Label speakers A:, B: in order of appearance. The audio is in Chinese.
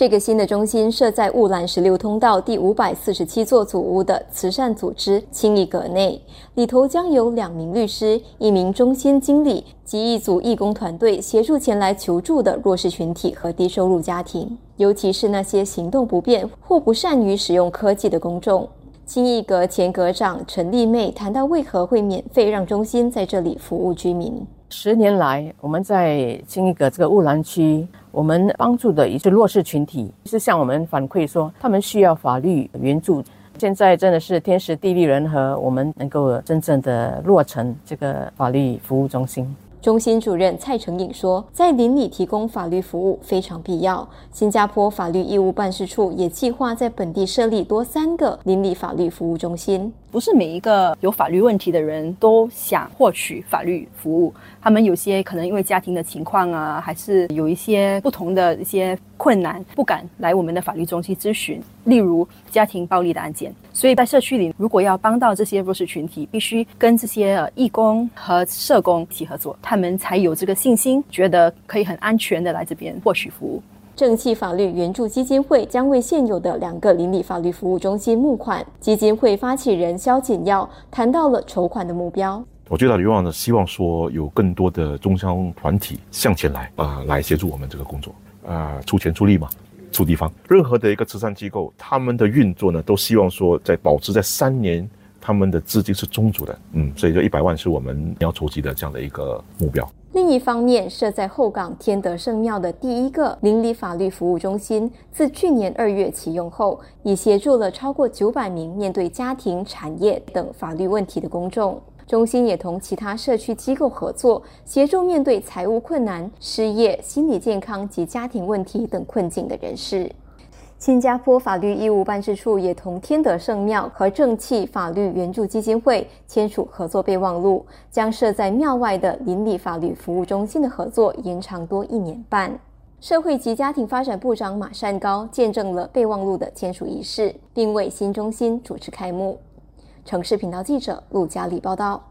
A: 这个新的中心设在雾兰十六通道第五百四十七座祖屋的慈善组织清义阁内，里头将有两名律师、一名中心经理及一组义工团队协助前来求助的弱势群体和低收入家庭，尤其是那些行动不便或不善于使用科技的公众。清义阁前阁长陈丽妹谈到为何会免费让中心在这里服务居民。
B: 十年来，我们在清一阁这个乌兰区，我们帮助的一些弱势群体，是向我们反馈说，他们需要法律援助。现在真的是天时地利人和，我们能够真正的落成这个法律服务中心。
A: 中心主任蔡成颖说，在邻里提供法律服务非常必要。新加坡法律义务办事处也计划在本地设立多三个邻里法律服务中心。
C: 不是每一个有法律问题的人都想获取法律服务，他们有些可能因为家庭的情况啊，还是有一些不同的一些困难，不敢来我们的法律中心咨询。例如家庭暴力的案件，所以在社区里，如果要帮到这些弱势群体，必须跟这些呃义工和社工一起合作，他们才有这个信心，觉得可以很安全的来这边获取服务。
A: 正气法律援助基金会将为现有的两个邻里法律服务中心募款。基金会发起人肖锦耀谈到了筹款的目标。
D: 我最大的愿望呢，希望说有更多的中商团体向前来啊，来协助我们这个工作啊，出钱出力嘛，出地方。任何的一个慈善机构，他们的运作呢，都希望说在保持在三年，他们的资金是充足的。嗯，所以这一百万是我们要筹集的这样的一个目标。
A: 另一方面，设在后港天德圣庙的第一个邻里法律服务中心，自去年二月启用后，已协助了超过九百名面对家庭、产业等法律问题的公众。中心也同其他社区机构合作，协助面对财务困难、失业、心理健康及家庭问题等困境的人士。新加坡法律义务办事处也同天德圣庙和正气法律援助基金会签署合作备忘录，将设在庙外的邻里法律服务中心的合作延长多一年半。社会及家庭发展部长马善高见证了备忘录的签署仪式，并为新中心主持开幕。城市频道记者陆嘉丽报道。